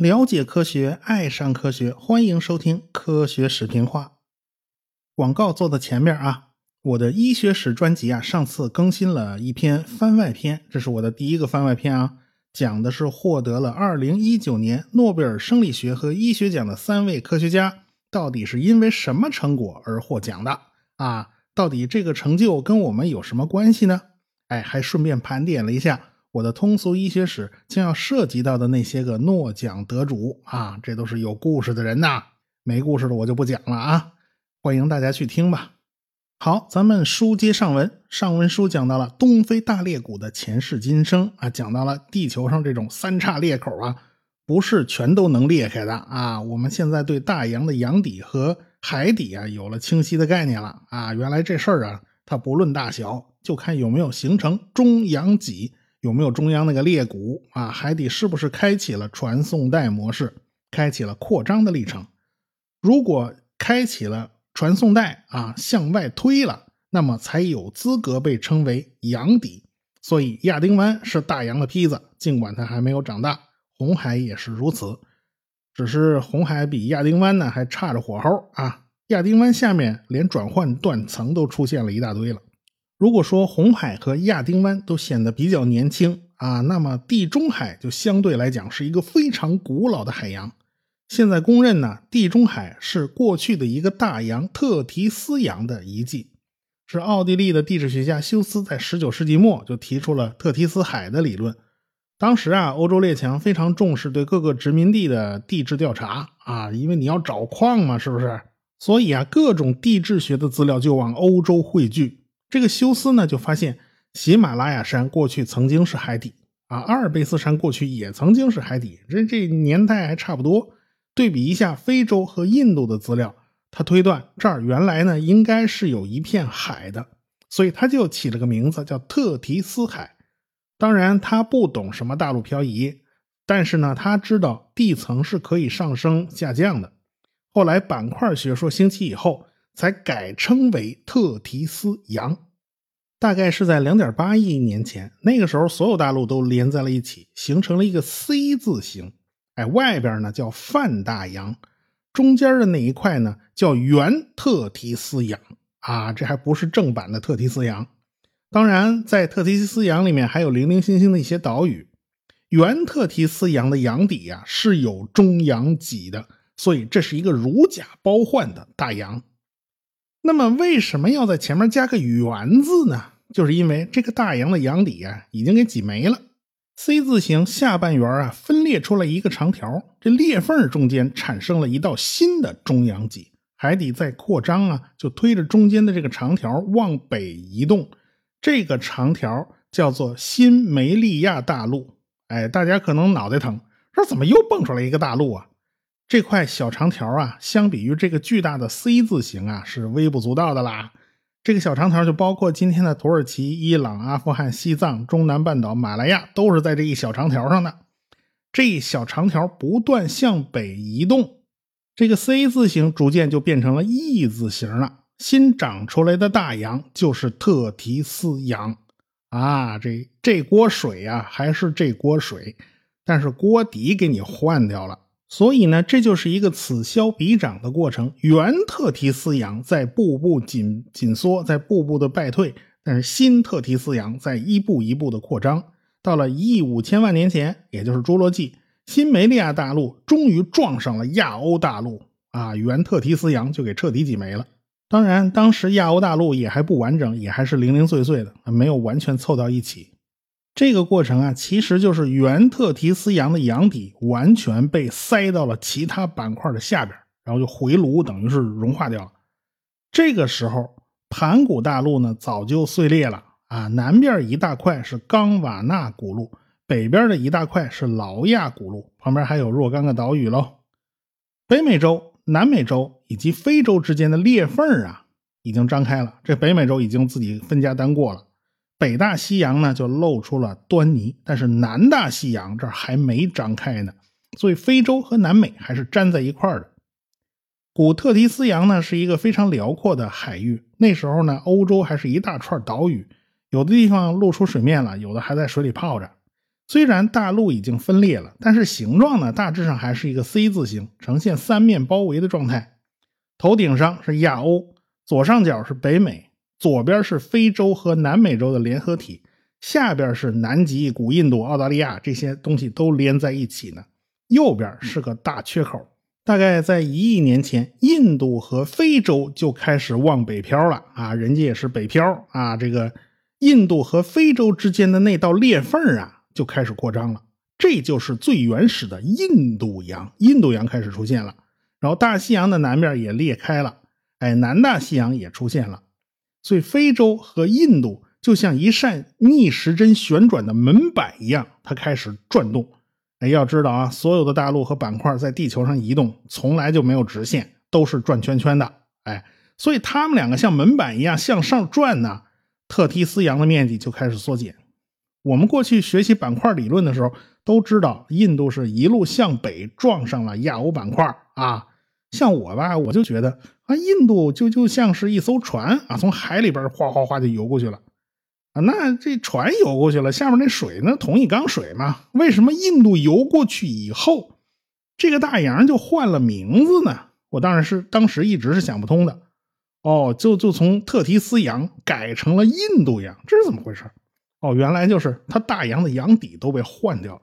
了解科学，爱上科学，欢迎收听《科学史频话》。广告做到前面啊！我的医学史专辑啊，上次更新了一篇番外篇，这是我的第一个番外篇啊，讲的是获得了2019年诺贝尔生理学和医学奖的三位科学家，到底是因为什么成果而获奖的啊？到底这个成就跟我们有什么关系呢？哎，还顺便盘点了一下。我的通俗医学史将要涉及到的那些个诺奖得主啊，这都是有故事的人呐，没故事的我就不讲了啊，欢迎大家去听吧。好，咱们书接上文，上文书讲到了东非大裂谷的前世今生啊，讲到了地球上这种三叉裂口啊，不是全都能裂开的啊。我们现在对大洋的洋底和海底啊有了清晰的概念了啊，原来这事儿啊，它不论大小，就看有没有形成中洋脊。有没有中央那个裂谷啊？海底是不是开启了传送带模式，开启了扩张的历程？如果开启了传送带啊，向外推了，那么才有资格被称为洋底。所以亚丁湾是大洋的坯子，尽管它还没有长大。红海也是如此，只是红海比亚丁湾呢还差着火候啊！亚丁湾下面连转换断层都出现了一大堆了。如果说红海和亚丁湾都显得比较年轻啊，那么地中海就相对来讲是一个非常古老的海洋。现在公认呢，地中海是过去的一个大洋特提斯洋的遗迹。是奥地利的地质学家休斯在19世纪末就提出了特提斯海的理论。当时啊，欧洲列强非常重视对各个殖民地的地质调查啊，因为你要找矿嘛，是不是？所以啊，各种地质学的资料就往欧洲汇聚。这个休斯呢，就发现喜马拉雅山过去曾经是海底啊，阿尔卑斯山过去也曾经是海底，这这年代还差不多。对比一下非洲和印度的资料，他推断这儿原来呢应该是有一片海的，所以他就起了个名字叫特提斯海。当然他不懂什么大陆漂移，但是呢他知道地层是可以上升下降的。后来板块学说兴起以后。才改称为特提斯洋，大概是在两点八亿年前。那个时候，所有大陆都连在了一起，形成了一个 C 字形。哎，外边呢叫泛大洋，中间的那一块呢叫原特提斯洋。啊，这还不是正版的特提斯洋。当然，在特提斯洋里面还有零零星星的一些岛屿。原特提斯洋的洋底呀是有中洋脊的，所以这是一个如假包换的大洋。那么为什么要在前面加个“圆”字呢？就是因为这个大洋的洋底啊，已经给挤没了。C 字形下半圆啊，分裂出来一个长条，这裂缝中间产生了一道新的中央脊，海底在扩张啊，就推着中间的这个长条往北移动。这个长条叫做新梅利亚大陆。哎，大家可能脑袋疼，说怎么又蹦出来一个大陆啊？这块小长条啊，相比于这个巨大的 C 字形啊，是微不足道的啦。这个小长条就包括今天的土耳其、伊朗、阿富汗、西藏、中南半岛、马来亚，都是在这一小长条上的。这一小长条不断向北移动，这个 C 字形逐渐就变成了 E 字形了。新长出来的大洋就是特提斯洋啊！这这锅水啊，还是这锅水，但是锅底给你换掉了。所以呢，这就是一个此消彼长的过程。原特提斯洋在步步紧紧缩，在步步的败退，但是新特提斯洋在一步一步的扩张。到了一亿五千万年前，也就是侏罗纪，新梅利亚大陆终于撞上了亚欧大陆啊，原特提斯洋就给彻底挤没了。当然，当时亚欧大陆也还不完整，也还是零零碎碎的，没有完全凑到一起。这个过程啊，其实就是原特提斯洋的洋底完全被塞到了其他板块的下边，然后就回炉，等于是融化掉了。这个时候，盘古大陆呢早就碎裂了啊，南边一大块是冈瓦纳古陆，北边的一大块是劳亚古陆，旁边还有若干个岛屿喽。北美洲、南美洲以及非洲之间的裂缝啊，已经张开了，这北美洲已经自己分家单过了。北大西洋呢就露出了端倪，但是南大西洋这儿还没张开呢，所以非洲和南美还是粘在一块儿的。古特提斯洋呢是一个非常辽阔的海域，那时候呢欧洲还是一大串岛屿，有的地方露出水面了，有的还在水里泡着。虽然大陆已经分裂了，但是形状呢大致上还是一个 C 字形，呈现三面包围的状态。头顶上是亚欧，左上角是北美，左边是非洲和南美洲的联合体，下边是南极、古印度、澳大利亚这些东西都连在一起呢。右边是个大缺口。大概在一亿年前，印度和非洲就开始往北漂了啊，人家也是北漂啊。这个印度和非洲之间的那道裂缝啊，就开始扩张了。这就是最原始的印度洋，印度洋开始出现了。然后大西洋的南面也裂开了，哎，南大西洋也出现了。所以非洲和印度就像一扇逆时针旋转的门板一样，它开始转动。哎，要知道啊，所有的大陆和板块在地球上移动，从来就没有直线，都是转圈圈的。哎，所以它们两个像门板一样向上转呢，特提斯洋的面积就开始缩减。我们过去学习板块理论的时候，都知道印度是一路向北撞上了亚欧板块啊。像我吧，我就觉得啊，印度就就像是一艘船啊，从海里边哗哗哗就游过去了。啊，那这船游过去了，下面那水呢？同一缸水嘛？为什么印度游过去以后，这个大洋就换了名字呢？我当然是当时一直是想不通的。哦，就就从特提斯洋改成了印度洋，这是怎么回事？哦，原来就是它大洋的洋底都被换掉了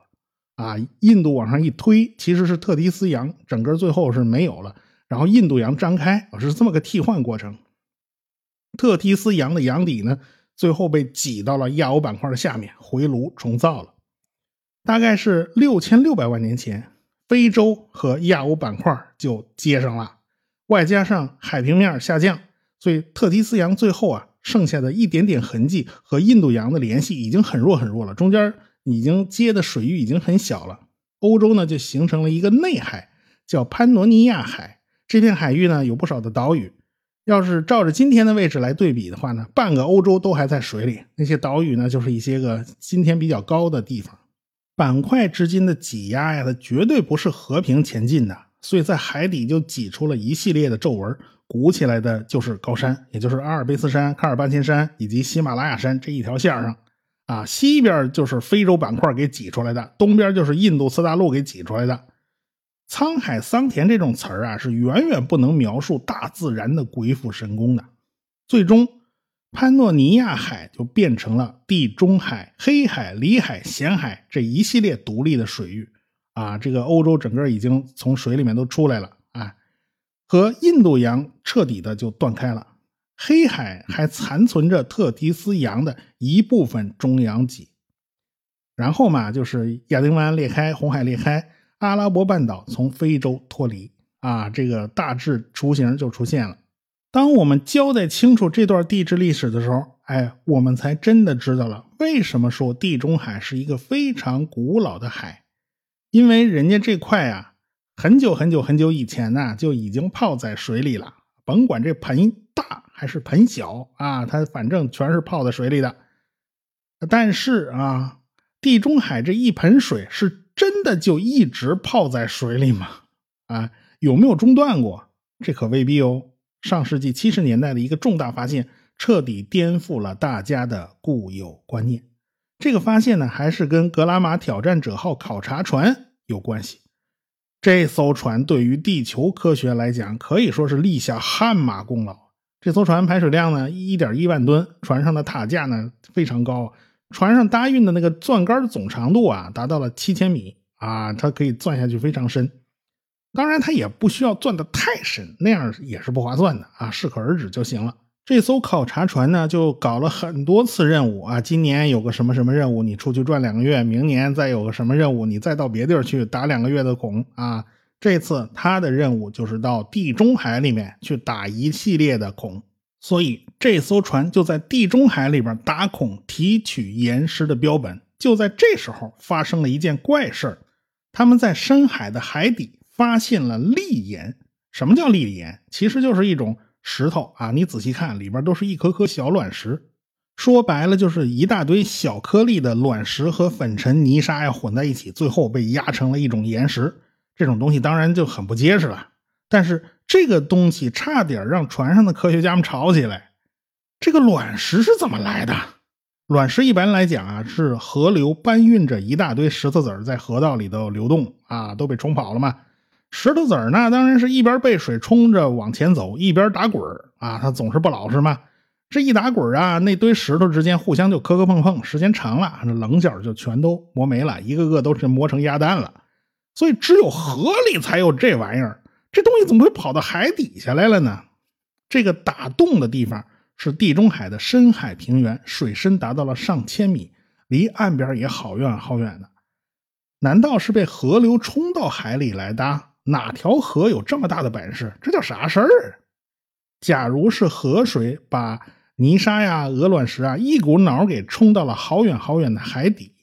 啊！印度往上一推，其实是特提斯洋整个最后是没有了，然后印度洋张开，是这么个替换过程。特提斯洋的洋底呢？最后被挤到了亚欧板块的下面，回炉重造了。大概是六千六百万年前，非洲和亚欧板块就接上了，外加上海平面下降，所以特提斯洋最后啊剩下的一点点痕迹和印度洋的联系已经很弱很弱了，中间已经接的水域已经很小了。欧洲呢就形成了一个内海，叫潘诺尼亚海。这片海域呢有不少的岛屿。要是照着今天的位置来对比的话呢，半个欧洲都还在水里，那些岛屿呢，就是一些个今天比较高的地方。板块之间的挤压呀，它绝对不是和平前进的，所以在海底就挤出了一系列的皱纹，鼓起来的就是高山，也就是阿尔卑斯山、喀尔巴阡山以及喜马拉雅山这一条线上。啊，西边就是非洲板块给挤出来的，东边就是印度次大陆给挤出来的。沧海桑田这种词儿啊，是远远不能描述大自然的鬼斧神工的。最终，潘诺尼亚海就变成了地中海、黑海、里海、咸海这一系列独立的水域啊。这个欧洲整个已经从水里面都出来了啊，和印度洋彻底的就断开了。黑海还残存着特提斯洋的一部分中洋脊，然后嘛，就是亚丁湾裂开，红海裂开。阿拉伯半岛从非洲脱离啊，这个大致雏形就出现了。当我们交代清楚这段地质历史的时候，哎，我们才真的知道了为什么说地中海是一个非常古老的海，因为人家这块啊，很久很久很久以前呢就已经泡在水里了，甭管这盆大还是盆小啊，它反正全是泡在水里的。但是啊，地中海这一盆水是。真的就一直泡在水里吗？啊，有没有中断过？这可未必哦。上世纪七十年代的一个重大发现，彻底颠覆了大家的固有观念。这个发现呢，还是跟格拉玛挑战者号考察船有关系。这艘船对于地球科学来讲，可以说是立下汗马功劳。这艘船排水量呢，一点一万吨，船上的塔架呢非常高。船上搭运的那个钻杆总长度啊，达到了七千米啊，它可以钻下去非常深。当然，它也不需要钻得太深，那样也是不划算的啊，适可而止就行了。这艘考察船呢，就搞了很多次任务啊，今年有个什么什么任务，你出去转两个月；明年再有个什么任务，你再到别地儿去打两个月的孔啊。这次他的任务就是到地中海里面去打一系列的孔。所以这艘船就在地中海里边打孔提取岩石的标本。就在这时候，发生了一件怪事，他们在深海的海底发现了砾岩。什么叫砾岩？其实就是一种石头啊，你仔细看，里边都是一颗颗小卵石。说白了，就是一大堆小颗粒的卵石和粉尘、泥沙呀混在一起，最后被压成了一种岩石。这种东西当然就很不结实了。但是这个东西差点让船上的科学家们吵起来。这个卵石是怎么来的？卵石一般来讲啊，是河流搬运着一大堆石头子儿在河道里头流动啊，都被冲跑了嘛。石头子儿呢，当然是一边被水冲着往前走，一边打滚儿啊，它总是不老实嘛。这一打滚儿啊，那堆石头之间互相就磕磕碰碰，时间长了，那棱角就全都磨没了，一个个都是磨成鸭蛋了。所以只有河里才有这玩意儿，这东西怎么会跑到海底下来了呢？这个打洞的地方是地中海的深海平原，水深达到了上千米，离岸边也好远好远的。难道是被河流冲到海里来的？哪条河有这么大的本事？这叫啥事儿？假如是河水把泥沙呀、鹅卵石啊，一股脑给冲到了好远好远的海底，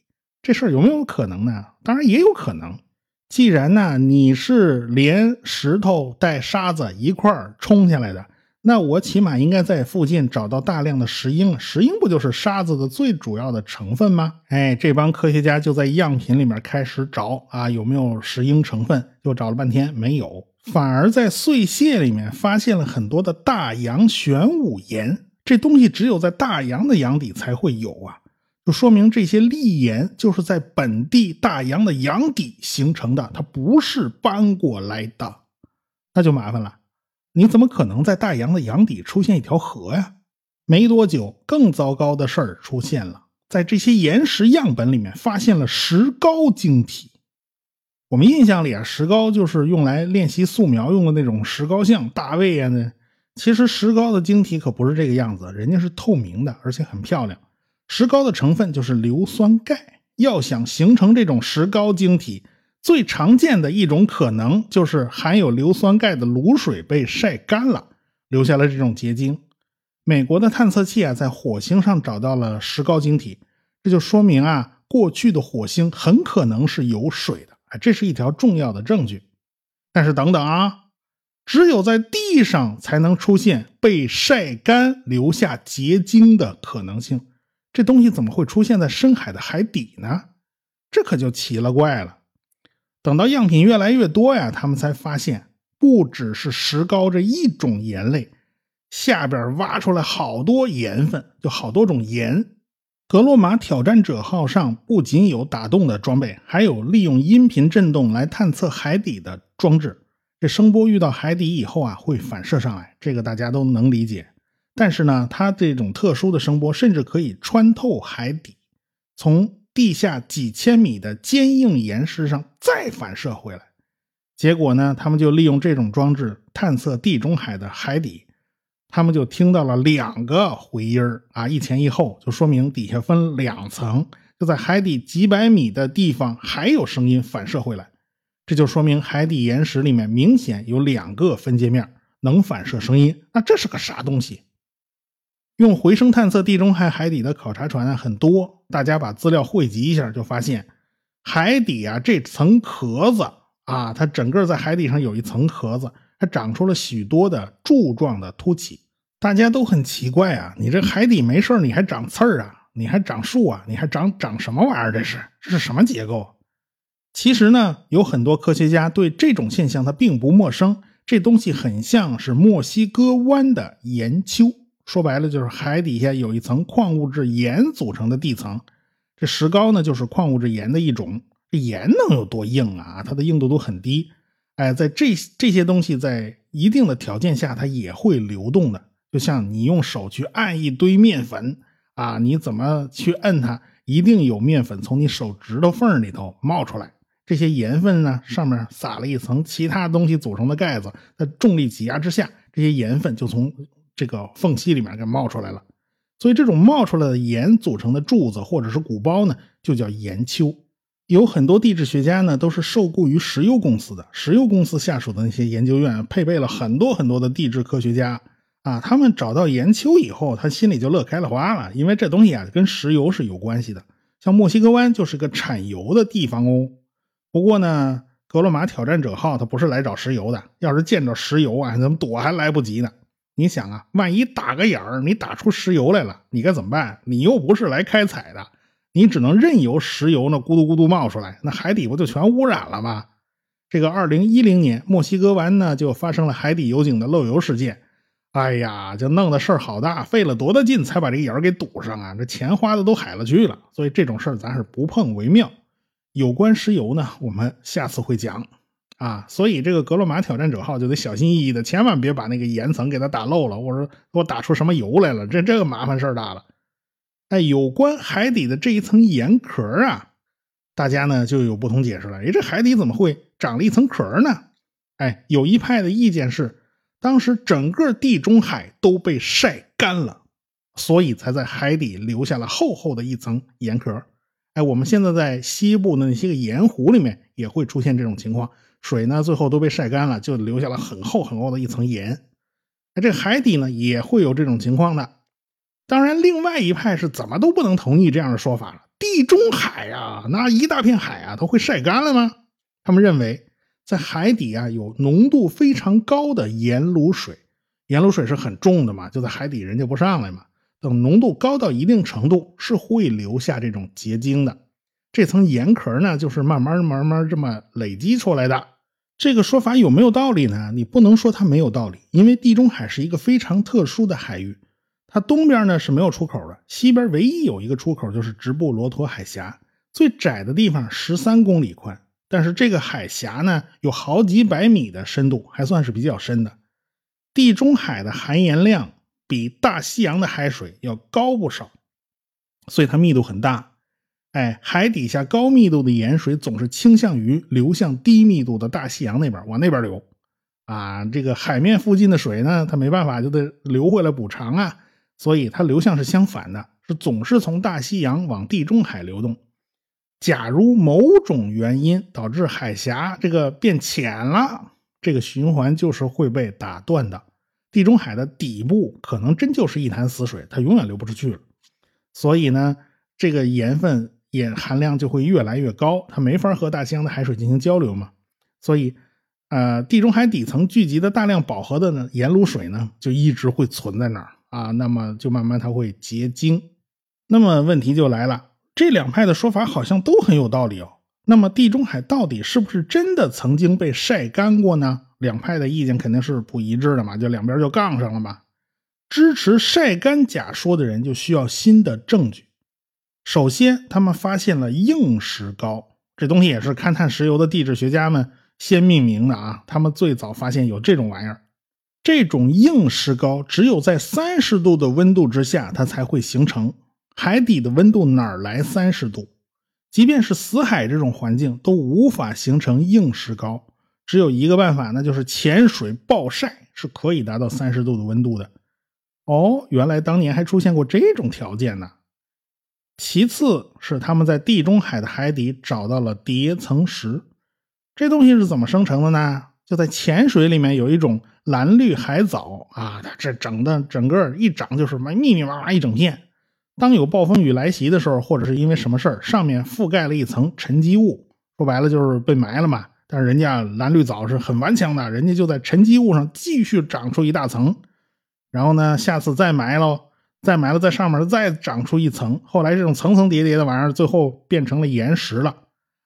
这事儿有没有可能呢？当然也有可能。既然呢，你是连石头带沙子一块儿冲下来的，那我起码应该在附近找到大量的石英。石英不就是沙子的最主要的成分吗？哎，这帮科学家就在样品里面开始找啊，有没有石英成分？就找了半天没有，反而在碎屑里面发现了很多的大洋玄武岩。这东西只有在大洋的洋底才会有啊，就说明这些砾岩就是在本地大洋的洋底形成的，它不是搬过来的，那就麻烦了。你怎么可能在大洋的洋底出现一条河呀？没多久，更糟糕的事儿出现了，在这些岩石样本里面发现了石膏晶体。我们印象里啊，石膏就是用来练习素描用的那种石膏像，大卫呀那。其实石膏的晶体可不是这个样子，人家是透明的，而且很漂亮。石膏的成分就是硫酸钙，要想形成这种石膏晶体，最常见的一种可能就是含有硫酸钙的卤水被晒干了，留下了这种结晶。美国的探测器啊，在火星上找到了石膏晶体，这就说明啊，过去的火星很可能是有水的，啊，这是一条重要的证据。但是等等啊。只有在地上才能出现被晒干留下结晶的可能性，这东西怎么会出现在深海的海底呢？这可就奇了怪了。等到样品越来越多呀，他们才发现不只是石膏这一种盐类，下边挖出来好多盐分，就好多种盐。格洛玛挑战者号上不仅有打洞的装备，还有利用音频震动来探测海底的装置。这声波遇到海底以后啊，会反射上来，这个大家都能理解。但是呢，它这种特殊的声波甚至可以穿透海底，从地下几千米的坚硬岩石上再反射回来。结果呢，他们就利用这种装置探测地中海的海底，他们就听到了两个回音啊，一前一后，就说明底下分两层，就在海底几百米的地方还有声音反射回来。这就说明海底岩石里面明显有两个分界面，能反射声音。那这是个啥东西？用回声探测地中海海底的考察船啊很多，大家把资料汇集一下，就发现海底啊这层壳子啊，它整个在海底上有一层壳子，它长出了许多的柱状的凸起。大家都很奇怪啊，你这海底没事你还长刺儿啊？你还长树啊？你还长长什么玩意儿？这是这是什么结构？其实呢，有很多科学家对这种现象它并不陌生。这东西很像是墨西哥湾的岩丘，说白了就是海底下有一层矿物质盐组成的地层。这石膏呢，就是矿物质盐的一种。这盐能有多硬啊？它的硬度都很低。哎，在这这些东西在一定的条件下，它也会流动的。就像你用手去按一堆面粉啊，你怎么去摁它，一定有面粉从你手指头缝里头冒出来。这些盐分呢，上面撒了一层其他东西组成的盖子，在重力挤压之下，这些盐分就从这个缝隙里面给冒出来了。所以，这种冒出来的盐组成的柱子或者是鼓包呢，就叫岩丘。有很多地质学家呢，都是受雇于石油公司的，石油公司下属的那些研究院配备了很多很多的地质科学家啊。他们找到岩丘以后，他心里就乐开了花了，因为这东西啊，跟石油是有关系的。像墨西哥湾就是个产油的地方哦。不过呢，格罗马挑战者号它不是来找石油的。要是见着石油啊，怎么躲还来不及呢？你想啊，万一打个眼儿，你打出石油来了，你该怎么办？你又不是来开采的，你只能任由石油呢咕嘟咕嘟冒出来，那海底不就全污染了吗？这个二零一零年，墨西哥湾呢就发生了海底油井的漏油事件，哎呀，就弄得事儿好大，费了多大劲才把这个眼儿给堵上啊！这钱花的都海了去了，所以这种事儿咱是不碰为妙。有关石油呢，我们下次会讲啊。所以这个格洛玛挑战者号就得小心翼翼的，千万别把那个岩层给它打漏了，或者给我打出什么油来了，这这个麻烦事儿大了。哎，有关海底的这一层岩壳啊，大家呢就有不同解释了。哎，这海底怎么会长了一层壳呢？哎，有一派的意见是。当时整个地中海都被晒干了，所以才在海底留下了厚厚的一层盐壳。哎，我们现在在西部的那些个盐湖里面也会出现这种情况，水呢最后都被晒干了，就留下了很厚很厚的一层盐。那，这海底呢也会有这种情况的。当然，另外一派是怎么都不能同意这样的说法了。地中海啊，那一大片海啊，都会晒干了吗？他们认为。在海底啊，有浓度非常高的盐卤水，盐卤水是很重的嘛，就在海底人家不上来嘛。等浓度高到一定程度，是会留下这种结晶的。这层盐壳呢，就是慢慢慢慢这么累积出来的。这个说法有没有道理呢？你不能说它没有道理，因为地中海是一个非常特殊的海域，它东边呢是没有出口的，西边唯一有一个出口就是直布罗陀海峡，最窄的地方十三公里宽。但是这个海峡呢，有好几百米的深度，还算是比较深的。地中海的含盐量比大西洋的海水要高不少，所以它密度很大。哎，海底下高密度的盐水总是倾向于流向低密度的大西洋那边，往那边流。啊，这个海面附近的水呢，它没办法就得流回来补偿啊，所以它流向是相反的，是总是从大西洋往地中海流动。假如某种原因导致海峡这个变浅了，这个循环就是会被打断的。地中海的底部可能真就是一潭死水，它永远流不出去了。所以呢，这个盐分盐含量就会越来越高，它没法和大西洋的海水进行交流嘛。所以，呃，地中海底层聚集的大量饱和的呢盐卤水呢，就一直会存在那儿啊。那么就慢慢它会结晶。那么问题就来了。这两派的说法好像都很有道理哦。那么地中海到底是不是真的曾经被晒干过呢？两派的意见肯定是不一致的嘛，就两边就杠上了嘛。支持晒干假说的人就需要新的证据。首先，他们发现了硬石膏，这东西也是勘探石油的地质学家们先命名的啊。他们最早发现有这种玩意儿。这种硬石膏只有在三十度的温度之下，它才会形成。海底的温度哪来三十度？即便是死海这种环境都无法形成硬石膏，只有一个办法，那就是潜水暴晒是可以达到三十度的温度的。哦，原来当年还出现过这种条件呢。其次是他们在地中海的海底找到了叠层石，这东西是怎么生成的呢？就在浅水里面有一种蓝绿海藻啊，它这整的整个一长就是密密麻麻一整片。当有暴风雨来袭的时候，或者是因为什么事儿，上面覆盖了一层沉积物，说白了就是被埋了嘛。但是人家蓝绿藻是很顽强的，人家就在沉积物上继续长出一大层，然后呢，下次再埋喽，再埋了在上面再长出一层，后来这种层层叠叠的玩意儿，最后变成了岩石了。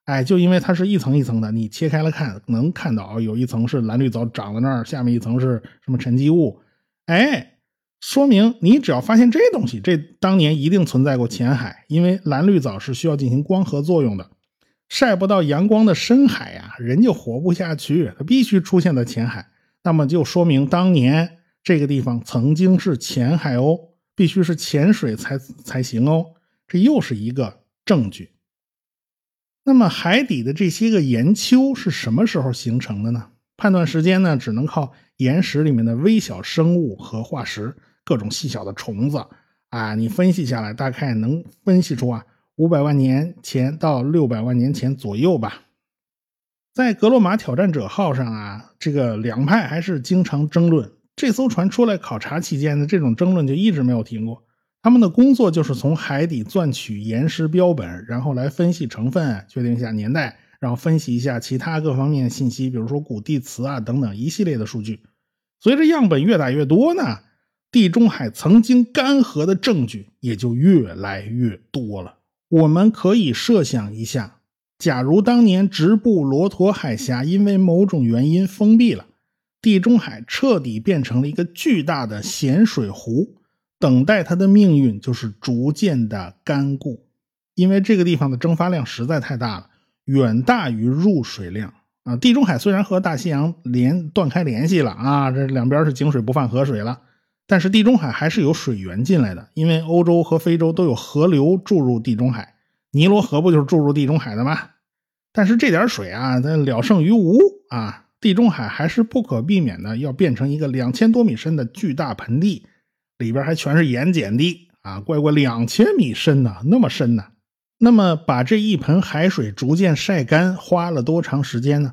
哎，就因为它是一层一层的，你切开了看，能看到有一层是蓝绿藻长在那儿，下面一层是什么沉积物，哎。说明你只要发现这东西，这当年一定存在过浅海，因为蓝绿藻是需要进行光合作用的，晒不到阳光的深海呀，人就活不下去，它必须出现在浅海。那么就说明当年这个地方曾经是浅海哦，必须是潜水才才行哦，这又是一个证据。那么海底的这些个岩丘是什么时候形成的呢？判断时间呢，只能靠岩石里面的微小生物和化石。各种细小的虫子啊，你分析下来大概能分析出啊，五百万年前到六百万年前左右吧。在格罗玛挑战者号上啊，这个两派还是经常争论。这艘船出来考察期间呢，这种争论就一直没有停过。他们的工作就是从海底钻取岩石标本，然后来分析成分，确定一下年代，然后分析一下其他各方面信息，比如说古地磁啊等等一系列的数据。随着样本越打越多呢。地中海曾经干涸的证据也就越来越多了。我们可以设想一下，假如当年直布罗陀海峡因为某种原因封闭了，地中海彻底变成了一个巨大的咸水湖，等待它的命运就是逐渐的干固，因为这个地方的蒸发量实在太大了，远大于入水量啊。地中海虽然和大西洋连断开联系了啊，这两边是井水不犯河水了。但是地中海还是有水源进来的，因为欧洲和非洲都有河流注入地中海，尼罗河不就是注入地中海的吗？但是这点水啊，它了胜于无啊，地中海还是不可避免的要变成一个两千多米深的巨大盆地，里边还全是盐碱地啊！乖乖，两千米深呢，那么深呢？那么把这一盆海水逐渐晒干，花了多长时间呢？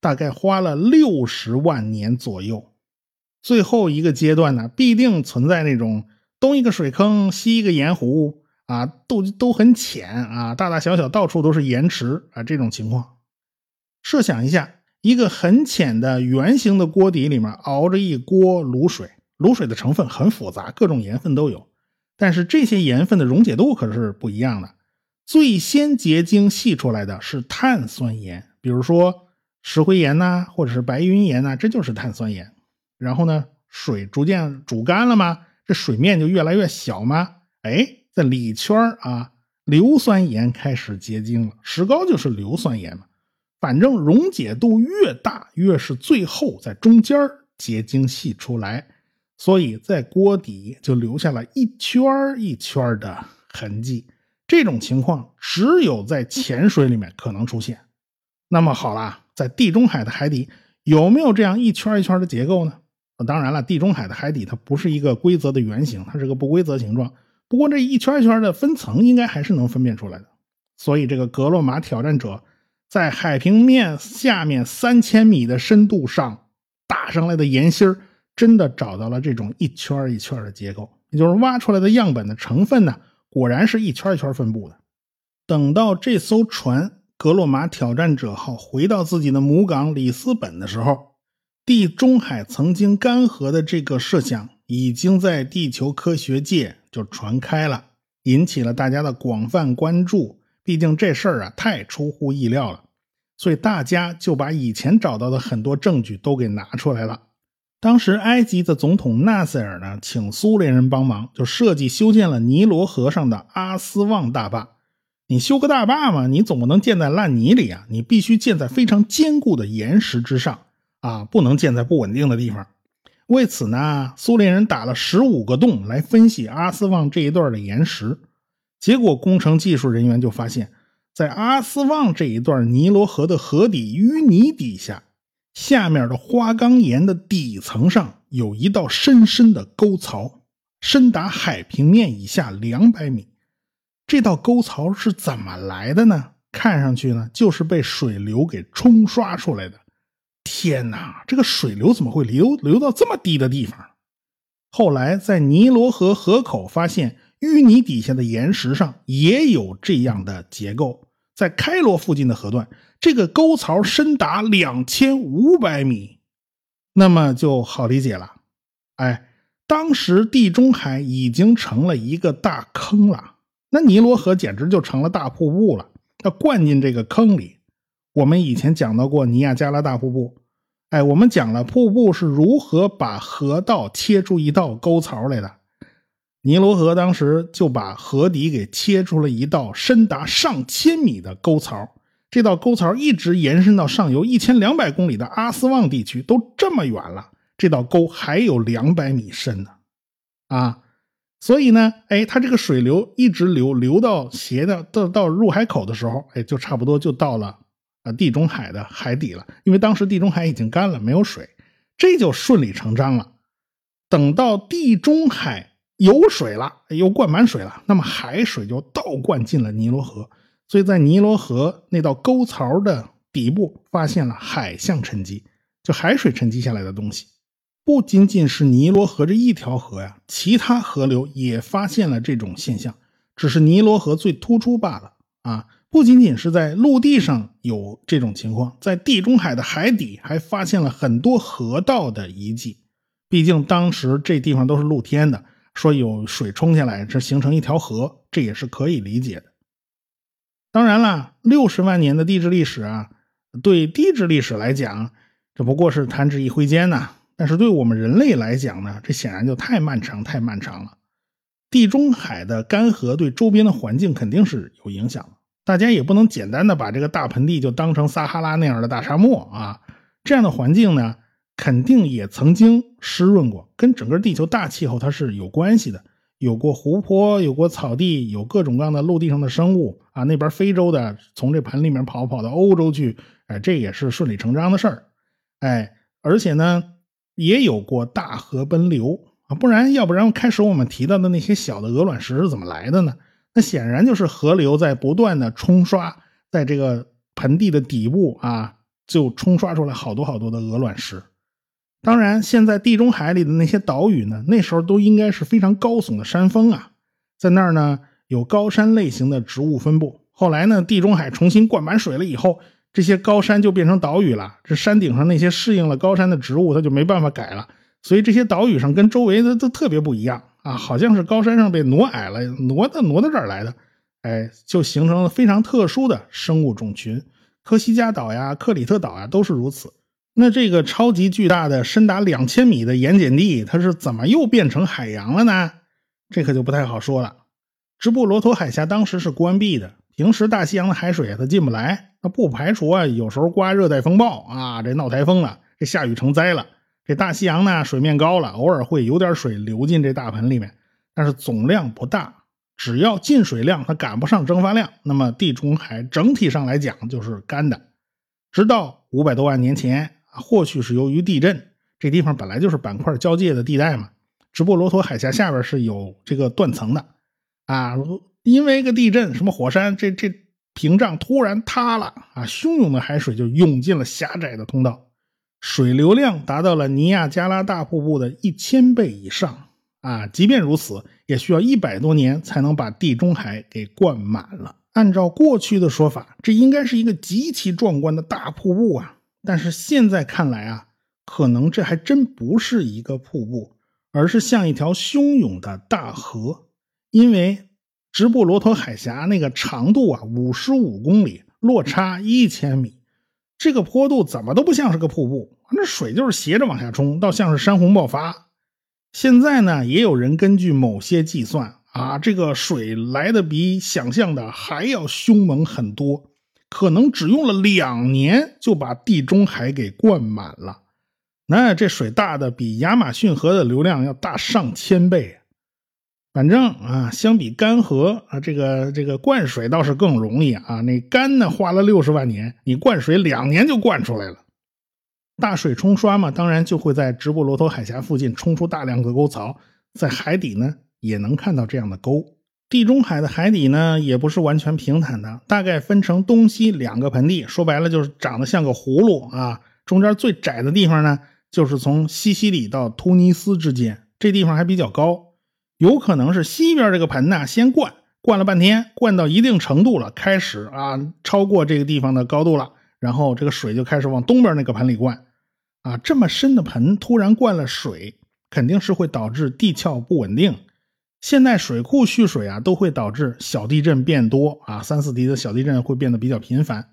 大概花了六十万年左右。最后一个阶段呢，必定存在那种东一个水坑西一个盐湖啊，都都很浅啊，大大小小到处都是盐池啊，这种情况。设想一下，一个很浅的圆形的锅底里面熬着一锅卤水，卤水的成分很复杂，各种盐分都有，但是这些盐分的溶解度可是不一样的。最先结晶析出来的是碳酸盐，比如说石灰岩呐，或者是白云岩呐，这就是碳酸盐。然后呢，水逐渐煮干了吗？这水面就越来越小吗？哎，在里圈啊，硫酸盐开始结晶了。石膏就是硫酸盐嘛。反正溶解度越大，越是最后在中间结晶析出来，所以在锅底就留下了一圈一圈的痕迹。这种情况只有在浅水里面可能出现。那么好了，在地中海的海底有没有这样一圈一圈的结构呢？当然了，地中海的海底它不是一个规则的圆形，它是个不规则形状。不过这一圈一圈的分层应该还是能分辨出来的。所以这个格洛玛挑战者在海平面下面三千米的深度上打上来的岩芯真的找到了这种一圈一圈的结构，也就是挖出来的样本的成分呢，果然是一圈一圈分布的。等到这艘船格洛玛挑战者号回到自己的母港里斯本的时候。地中海曾经干涸的这个设想，已经在地球科学界就传开了，引起了大家的广泛关注。毕竟这事儿啊太出乎意料了，所以大家就把以前找到的很多证据都给拿出来了。当时埃及的总统纳赛尔呢，请苏联人帮忙，就设计修建了尼罗河上的阿斯旺大坝。你修个大坝嘛，你总不能建在烂泥里啊，你必须建在非常坚固的岩石之上。啊，不能建在不稳定的地方。为此呢，苏联人打了十五个洞来分析阿斯旺这一段的岩石。结果，工程技术人员就发现，在阿斯旺这一段尼罗河的河底淤泥底下，下面的花岗岩的底层上有一道深深的沟槽，深达海平面以下两百米。这道沟槽是怎么来的呢？看上去呢，就是被水流给冲刷出来的。天哪，这个水流怎么会流流到这么低的地方？后来在尼罗河河口发现淤泥底下的岩石上也有这样的结构。在开罗附近的河段，这个沟槽深达两千五百米，那么就好理解了。哎，当时地中海已经成了一个大坑了，那尼罗河简直就成了大瀑布了，它灌进这个坑里。我们以前讲到过尼亚加拉大瀑布，哎，我们讲了瀑布是如何把河道切出一道沟槽来的。尼罗河当时就把河底给切出了一道深达上千米的沟槽，这道沟槽一直延伸到上游一千两百公里的阿斯旺地区，都这么远了，这道沟还有两百米深呢，啊，所以呢，哎，它这个水流一直流流到斜的到到入海口的时候，哎，就差不多就到了。啊，地中海的海底了，因为当时地中海已经干了，没有水，这就顺理成章了。等到地中海有水了，又灌满水了，那么海水就倒灌进了尼罗河，所以在尼罗河那道沟槽的底部发现了海象沉积，就海水沉积下来的东西。不仅仅是尼罗河这一条河呀，其他河流也发现了这种现象，只是尼罗河最突出罢了啊。不仅仅是在陆地上有这种情况，在地中海的海底还发现了很多河道的遗迹。毕竟当时这地方都是露天的，说有水冲下来，这形成一条河，这也是可以理解的。当然了，六十万年的地质历史啊，对地质历史来讲，这不过是弹指一挥间呐。但是对我们人类来讲呢，这显然就太漫长、太漫长了。地中海的干涸对周边的环境肯定是有影响的。大家也不能简单的把这个大盆地就当成撒哈拉那样的大沙漠啊。这样的环境呢，肯定也曾经湿润过，跟整个地球大气候它是有关系的。有过湖泊，有过草地，有各种各样的陆地上的生物啊。那边非洲的从这盆里面跑跑到欧洲去，哎，这也是顺理成章的事儿。哎，而且呢，也有过大河奔流啊，不然要不然开始我们提到的那些小的鹅卵石是怎么来的呢？那显然就是河流在不断的冲刷，在这个盆地的底部啊，就冲刷出来好多好多的鹅卵石。当然，现在地中海里的那些岛屿呢，那时候都应该是非常高耸的山峰啊，在那儿呢有高山类型的植物分布。后来呢，地中海重新灌满水了以后，这些高山就变成岛屿了。这山顶上那些适应了高山的植物，它就没办法改了，所以这些岛屿上跟周围的都特别不一样啊，好像是高山上被挪矮了，挪到挪到这儿来的，哎，就形成了非常特殊的生物种群。科西嘉岛呀、克里特岛啊，都是如此。那这个超级巨大的、深达两千米的盐碱地，它是怎么又变成海洋了呢？这可就不太好说了。直布罗陀海峡当时是关闭的，平时大西洋的海水它进不来，那不排除啊，有时候刮热带风暴啊，这闹台风了，这下雨成灾了。这大西洋呢，水面高了，偶尔会有点水流进这大盆里面，但是总量不大。只要进水量它赶不上蒸发量，那么地中海整体上来讲就是干的。直到五百多万年前。或许是由于地震，这地方本来就是板块交界的地带嘛。直布罗陀海峡下边是有这个断层的，啊，因为个地震，什么火山，这这屏障突然塌了啊，汹涌的海水就涌进了狭窄的通道，水流量达到了尼亚加拉大瀑布的一千倍以上啊。即便如此，也需要一百多年才能把地中海给灌满了。按照过去的说法，这应该是一个极其壮观的大瀑布啊。但是现在看来啊，可能这还真不是一个瀑布，而是像一条汹涌的大河。因为直布罗陀海峡那个长度啊，五十五公里，落差一千米，这个坡度怎么都不像是个瀑布，那水就是斜着往下冲，倒像是山洪爆发。现在呢，也有人根据某些计算啊，这个水来的比想象的还要凶猛很多。可能只用了两年就把地中海给灌满了，那这水大的比亚马逊河的流量要大上千倍。反正啊，相比干涸啊，这个这个灌水倒是更容易啊。那干呢花了六十万年，你灌水两年就灌出来了。大水冲刷嘛，当然就会在直布罗陀海峡附近冲出大量的沟槽，在海底呢也能看到这样的沟。地中海的海底呢，也不是完全平坦的，大概分成东西两个盆地。说白了就是长得像个葫芦啊。中间最窄的地方呢，就是从西西里到突尼斯之间，这地方还比较高。有可能是西边这个盆呢，先灌，灌了半天，灌到一定程度了，开始啊超过这个地方的高度了，然后这个水就开始往东边那个盆里灌。啊，这么深的盆突然灌了水，肯定是会导致地壳不稳定。现在水库蓄水啊，都会导致小地震变多啊，三四级的小地震会变得比较频繁。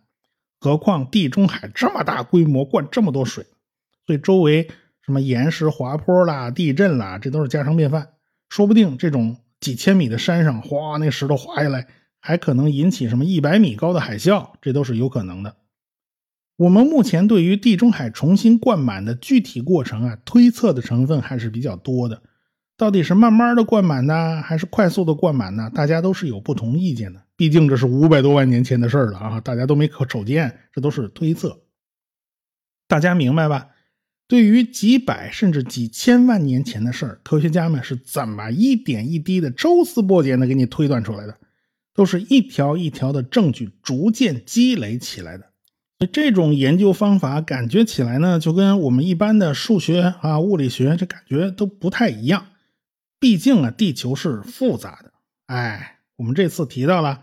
何况地中海这么大规模灌这么多水，所以周围什么岩石滑坡啦、地震啦，这都是家常便饭。说不定这种几千米的山上，哗，那石头滑下来，还可能引起什么一百米高的海啸，这都是有可能的。我们目前对于地中海重新灌满的具体过程啊，推测的成分还是比较多的。到底是慢慢的灌满呢，还是快速的灌满呢？大家都是有不同意见的。毕竟这是五百多万年前的事了啊，大家都没可瞅见，这都是推测。大家明白吧？对于几百甚至几千万年前的事儿，科学家们是怎么一点一滴的抽丝剥茧的给你推断出来的？都是一条一条的证据逐渐积累起来的。这种研究方法感觉起来呢，就跟我们一般的数学啊、物理学这感觉都不太一样。毕竟啊，地球是复杂的。哎，我们这次提到了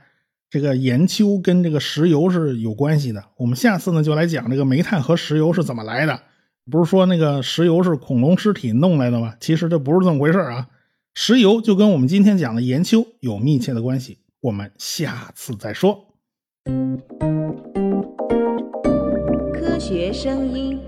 这个岩丘跟这个石油是有关系的。我们下次呢就来讲这个煤炭和石油是怎么来的。不是说那个石油是恐龙尸体弄来的吗？其实这不是这么回事啊。石油就跟我们今天讲的岩丘有密切的关系。我们下次再说。科学声音。